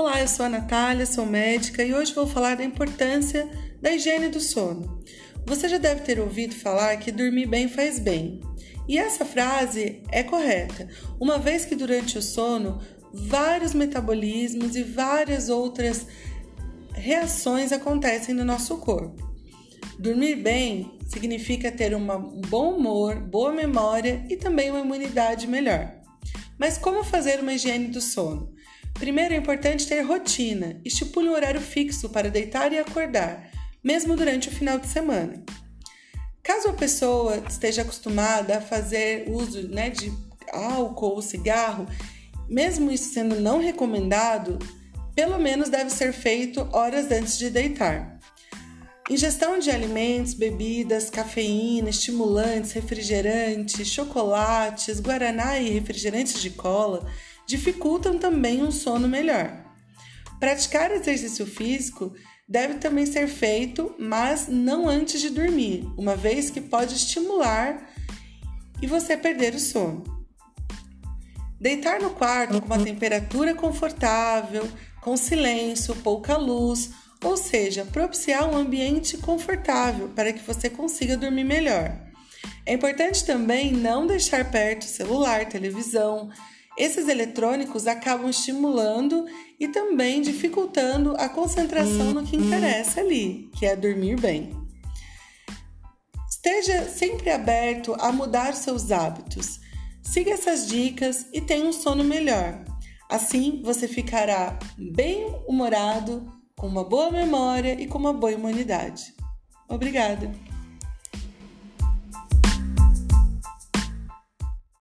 Olá, eu sou a Natália, sou médica e hoje vou falar da importância da higiene do sono. Você já deve ter ouvido falar que dormir bem faz bem. E essa frase é correta, uma vez que durante o sono vários metabolismos e várias outras reações acontecem no nosso corpo. Dormir bem significa ter um bom humor, boa memória e também uma imunidade melhor. Mas como fazer uma higiene do sono? Primeiro é importante ter rotina. Estipule um horário fixo para deitar e acordar, mesmo durante o final de semana. Caso a pessoa esteja acostumada a fazer uso né, de álcool ou cigarro, mesmo isso sendo não recomendado, pelo menos deve ser feito horas antes de deitar. Ingestão de alimentos, bebidas, cafeína, estimulantes, refrigerantes, chocolates, guaraná e refrigerantes de cola dificultam também um sono melhor. Praticar exercício físico deve também ser feito, mas não antes de dormir, uma vez que pode estimular e você perder o sono. Deitar no quarto com uma temperatura confortável, com silêncio, pouca luz, ou seja, propiciar um ambiente confortável para que você consiga dormir melhor. É importante também não deixar perto celular, televisão, esses eletrônicos acabam estimulando e também dificultando a concentração no que interessa ali, que é dormir bem. Esteja sempre aberto a mudar seus hábitos. Siga essas dicas e tenha um sono melhor. Assim você ficará bem humorado, com uma boa memória e com uma boa imunidade. Obrigada!